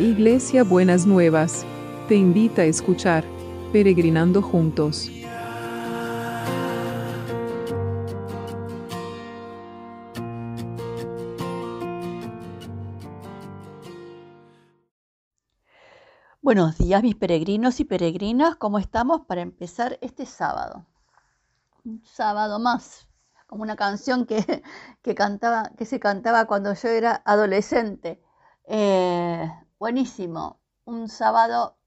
Iglesia Buenas Nuevas, te invita a escuchar Peregrinando Juntos. Buenos días mis peregrinos y peregrinas, ¿cómo estamos para empezar este sábado? Un sábado más, como una canción que, cantaba, que se cantaba cuando yo era adolescente. Eh, buenísimo, un sábado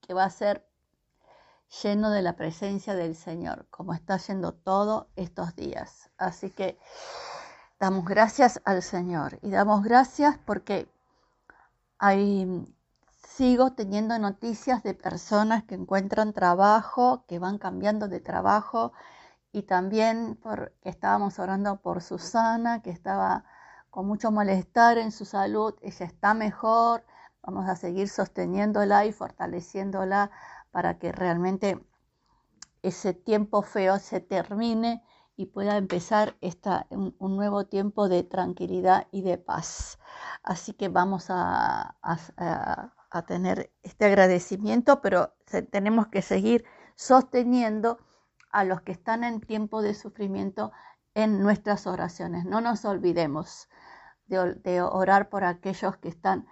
que va a ser lleno de la presencia del Señor, como está yendo todos estos días. Así que damos gracias al Señor y damos gracias porque hay, sigo teniendo noticias de personas que encuentran trabajo, que van cambiando de trabajo y también porque estábamos orando por Susana, que estaba con mucho malestar en su salud, ella está mejor, vamos a seguir sosteniéndola y fortaleciéndola para que realmente ese tiempo feo se termine y pueda empezar esta, un, nuevo tiempo de tranquilidad y de paz. Así que vamos a, a tener este agradecimiento, pero tenemos que seguir sosteniendo a los que están en tiempo de sufrimiento en nuestras oraciones. No nos olvidemos de, orar por aquellos que están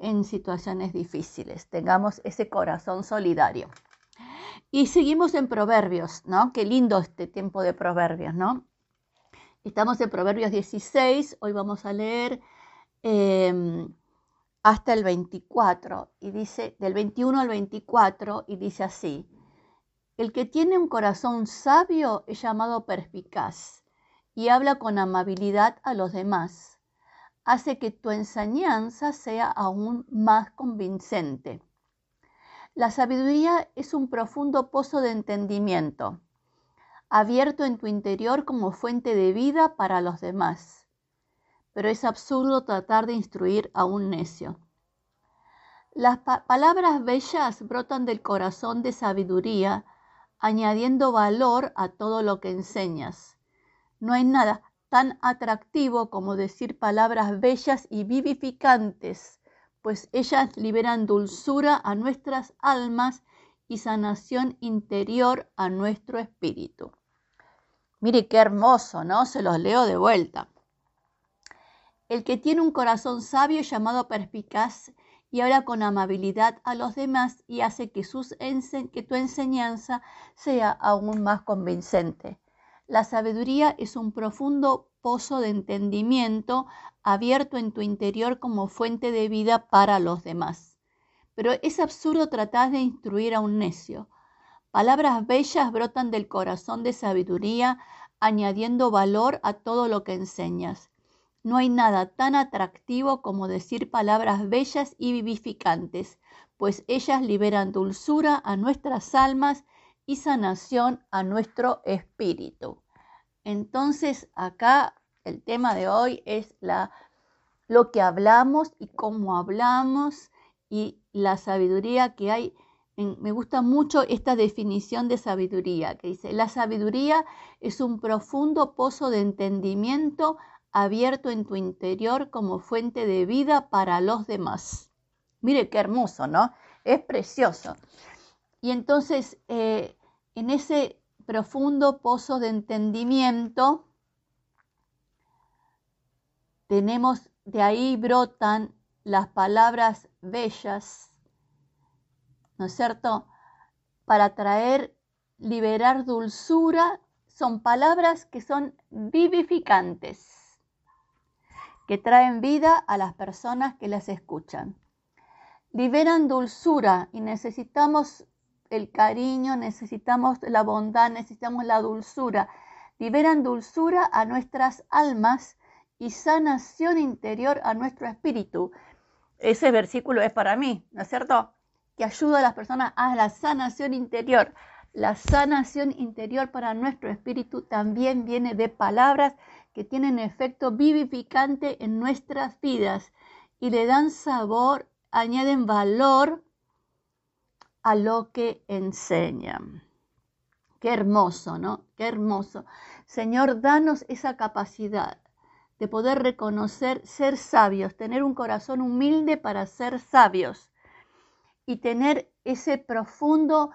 en situaciones difíciles. Tengamos ese corazón solidario. Y seguimos en Proverbios, ¿no? Qué lindo este tiempo de Proverbios, ¿no? Estamos en Proverbios 16, hoy vamos a leer em, hasta el 24, y dice, del 21 al 24, y dice así, el que tiene un corazón sabio es llamado perspicaz y habla con amabilidad a los demás hace que tu enseñanza sea aún más convincente. La sabiduría es un profundo pozo de entendimiento, abierto en tu interior como fuente de vida para los demás. Pero es absurdo tratar de instruir a un necio. Las palabras bellas brotan del corazón de sabiduría, añadiendo valor a todo lo que enseñas. No hay nada, tan atractivo como decir palabras bellas y vivificantes, pues ellas liberan dulzura a nuestras almas y sanación interior a nuestro espíritu. Mire qué hermoso, ¿no? Se los leo de vuelta. El que tiene un corazón sabio llamado perspicaz y habla con amabilidad a los demás y hace que, sus que tu enseñanza sea aún más convincente. La sabiduría es un profundo pozo de entendimiento abierto en tu interior como fuente de vida para los demás. Pero es absurdo tratar de instruir a un necio. Palabras bellas brotan del corazón de sabiduría, añadiendo valor a todo lo que enseñas. No hay nada tan atractivo como decir palabras bellas y vivificantes, pues ellas liberan dulzura a nuestras almas y sanación a nuestro espíritu. Entonces acá el tema de hoy es la, lo que hablamos y cómo hablamos y la sabiduría que hay. me gusta mucho esta definición de sabiduría que dice, la sabiduría es un profundo pozo de entendimiento abierto en tu interior como fuente de vida para los demás. Mire qué hermoso, ¿no? Es precioso. Y entonces, eh, en ese profundo pozo de entendimiento, tenemos, de ahí brotan las palabras bellas, ¿no es cierto? Para traer, liberar dulzura, son palabras que son vivificantes, que traen vida a las personas que las escuchan. Liberan dulzura y necesitamos el cariño, necesitamos la bondad, necesitamos la dulzura. Liberan dulzura a nuestras almas y sanación interior a nuestro espíritu. Ese versículo es para mí, ¿no es cierto? Que ayuda a las personas a la sanación interior. La sanación interior para nuestro espíritu también viene de palabras que tienen efecto vivificante en nuestras vidas y le dan sabor, añaden valor a lo que enseñan. Qué hermoso, ¿no? Qué hermoso. Señor, danos esa capacidad de poder reconocer, ser sabios, tener un corazón humilde para ser sabios y tener ese profundo,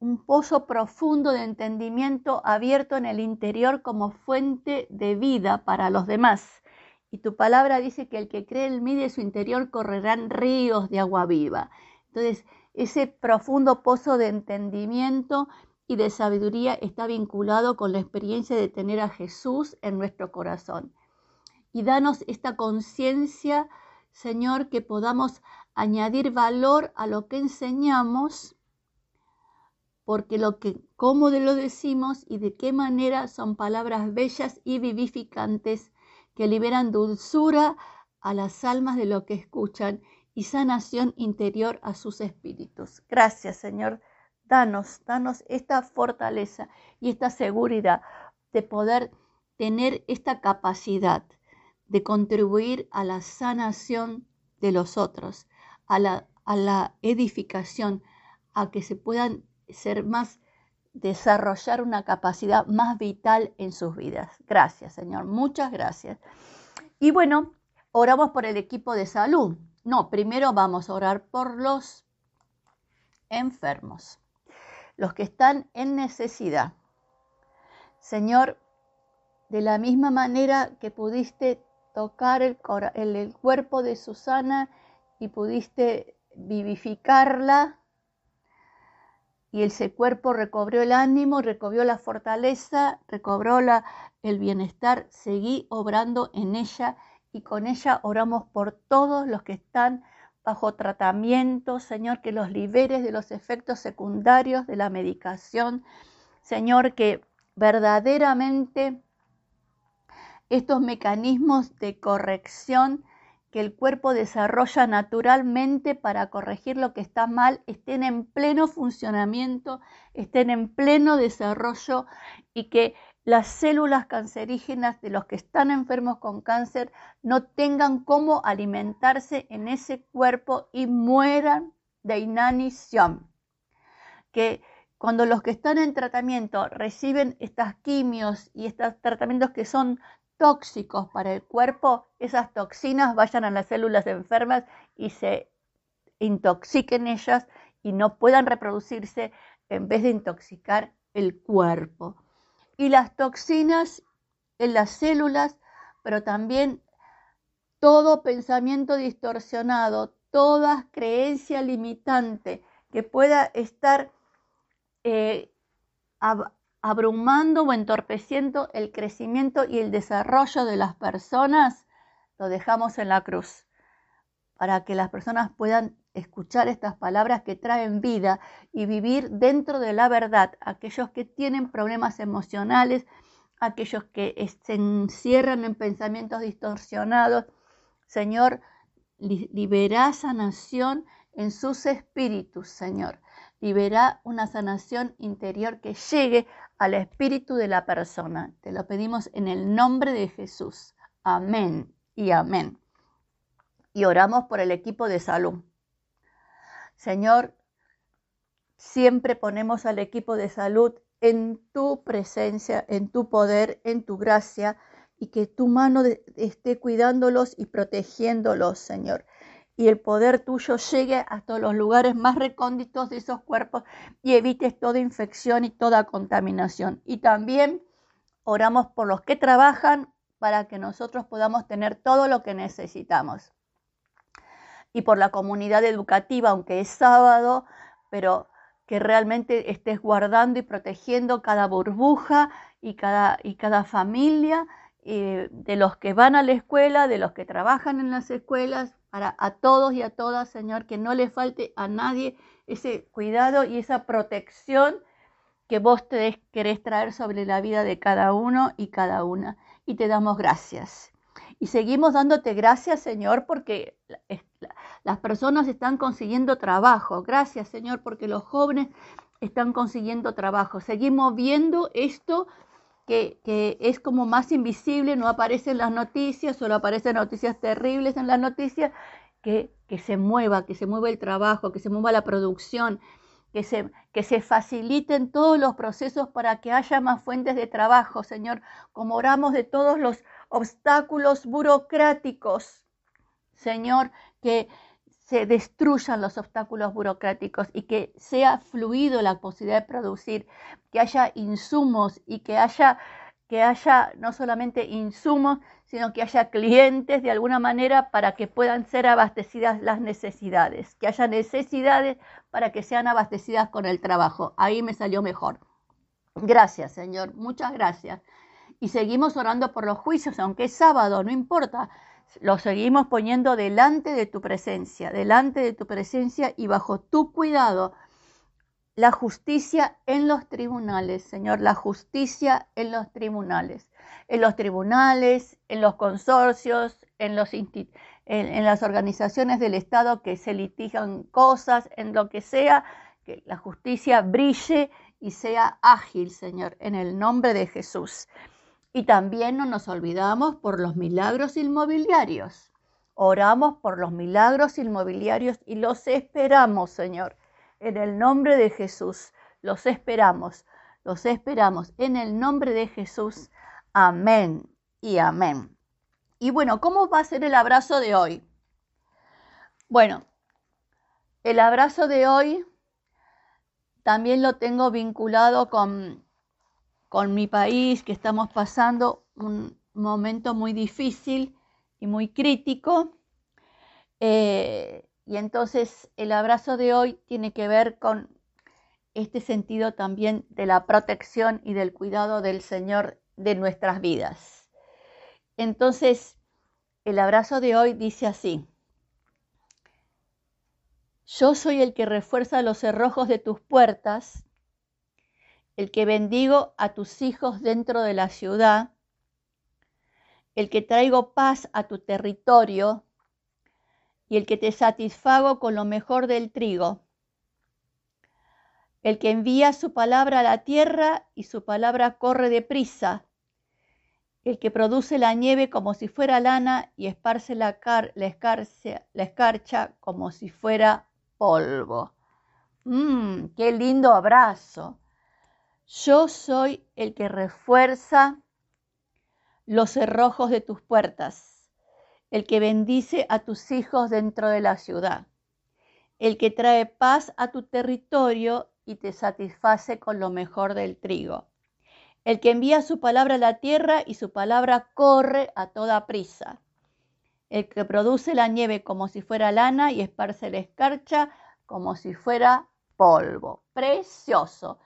un pozo profundo de entendimiento abierto en el interior como fuente de vida para los demás. Y tu palabra dice que el que cree en mí de su interior correrán ríos de agua viva. Entonces, ese profundo pozo de entendimiento y de sabiduría está vinculado con la experiencia de tener a Jesús en nuestro corazón. Y danos esta conciencia, Señor, que podamos añadir valor a lo que enseñamos, porque lo que, cómo lo decimos y de qué manera son palabras bellas y vivificantes que liberan dulzura a las almas de lo que escuchan y sanación interior a sus espíritus. Gracias, Señor. Danos, danos esta fortaleza y esta seguridad de poder tener esta capacidad de contribuir a la sanación de los otros, a la, a la edificación, a que se puedan ser más, desarrollar una capacidad más vital en sus vidas. Gracias, Señor, muchas gracias. Y bueno, oramos por el equipo de salud. No, primero vamos a orar por los enfermos, los que están en necesidad. Señor, de la misma manera que pudiste tocar el, cuerpo de Susana y pudiste vivificarla y ese cuerpo recobró el ánimo, recobró la fortaleza, recobró el bienestar, seguí obrando en ella y con ella oramos por todos los que están bajo tratamiento, Señor, que los liberes de los efectos secundarios de la medicación, Señor, que verdaderamente estos mecanismos de corrección que el cuerpo desarrolla naturalmente para corregir lo que está mal estén en pleno funcionamiento, estén en pleno desarrollo y que las células cancerígenas de los que están enfermos con cáncer no tengan cómo alimentarse en ese cuerpo y mueran de inanición. Que cuando los que están en tratamiento reciben estas quimios y estos tratamientos que son tóxicos para el cuerpo, esas toxinas vayan a las células enfermas y se intoxiquen ellas y no puedan reproducirse en vez de intoxicar el cuerpo. Y las toxinas en las células, pero también todo pensamiento distorsionado, toda creencia limitante que pueda estar eh, abrumando o entorpeciendo el crecimiento y el desarrollo de las personas, lo dejamos en la cruz, para que las personas puedan escuchar estas palabras que traen vida y vivir dentro de la verdad, aquellos que tienen problemas emocionales, aquellos que se encierran en pensamientos distorsionados. Señor, libera sanación en sus espíritus, Señor. Libera una sanación interior que llegue al espíritu de la persona. Te lo pedimos en el nombre de Jesús. Amén y amén. Y oramos por el equipo de salud. Señor, siempre ponemos al equipo de salud en tu presencia, en tu poder, en tu gracia, y que tu mano esté cuidándolos y protegiéndolos, Señor y el poder tuyo llegue hasta los lugares más recónditos de esos cuerpos y evites toda infección y toda contaminación. Y también oramos por los que trabajan para que nosotros podamos tener todo lo que necesitamos. Y por la comunidad educativa, aunque es sábado, pero que realmente estés guardando y protegiendo cada burbuja y cada, y cada familia, eh, de los que van a la escuela, de los que trabajan en las escuelas, para a todos y a todas, Señor, que no le falte a nadie ese cuidado y esa protección que vos te querés traer sobre la vida de cada uno y cada una. Y te damos gracias. Y seguimos dándote gracias, Señor, porque las personas están consiguiendo trabajo. Gracias, Señor, porque los jóvenes están consiguiendo trabajo. Seguimos viendo esto que, que, es como más invisible, no aparece en las noticias, solo aparecen noticias terribles en las noticias, que, que se mueva, que se mueva el trabajo, que se mueva la producción, que se, que se faciliten todos los procesos para que haya más fuentes de trabajo, Señor, como oramos de todos los obstáculos burocráticos. Señor, que se destruyan los obstáculos burocráticos y que sea fluido la posibilidad de producir, que haya insumos y que haya, que haya no solamente insumos, sino que haya clientes de alguna manera para que puedan ser abastecidas las necesidades, que haya necesidades para que sean abastecidas con el trabajo. Ahí me salió mejor. Gracias, Señor, muchas gracias. Y seguimos orando por los juicios, aunque es sábado, no importa lo seguimos poniendo delante de tu presencia, delante de tu presencia y bajo tu cuidado. La justicia en los tribunales, Señor, la justicia en los tribunales, en los tribunales, en los consorcios, en, los en, las organizaciones del Estado que se litigan cosas, en lo que sea, que la justicia brille y sea ágil, Señor, en el nombre de Jesús. Y también no nos olvidamos por los milagros inmobiliarios. Oramos por los milagros inmobiliarios y los esperamos, Señor. En el nombre de Jesús, los esperamos, los esperamos. En el nombre de Jesús, amén y amén. Y bueno, ¿cómo va a ser el abrazo de hoy? Bueno, el abrazo de hoy también lo tengo vinculado con con mi país, que estamos pasando un momento muy difícil y muy crítico. Eh, y entonces el abrazo de hoy tiene que ver con este sentido también de la protección y del cuidado del Señor de nuestras vidas. Entonces, el abrazo de hoy dice así. Yo soy el que refuerza los cerrojos de tus puertas el que bendigo a tus hijos dentro de la ciudad, el que traigo paz a tu territorio y el que te satisfago con lo mejor del trigo, el que envía su palabra a la tierra y su palabra corre deprisa, el que produce la nieve como si fuera lana y esparce la, escarcha como si fuera polvo. Mmm, qué lindo abrazo. Yo soy el que refuerza los cerrojos de tus puertas, el que bendice a tus hijos dentro de la ciudad, el que trae paz a tu territorio y te satisface con lo mejor del trigo, el que envía su palabra a la tierra y su palabra corre a toda prisa, el que produce la nieve como si fuera lana y esparce la escarcha como si fuera polvo. Precioso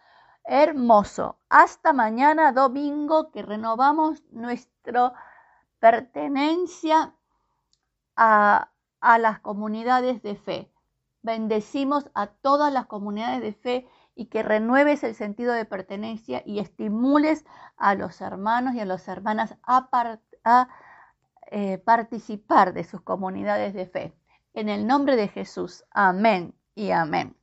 hermoso. Hasta mañana domingo que renovamos nuestra pertenencia a, a las comunidades de fe. Bendecimos a todas las comunidades de fe y que renueves el sentido de pertenencia y estimules a los hermanos y a las hermanas a, eh, participar de sus comunidades de fe. En el nombre de Jesús. Amén y amén.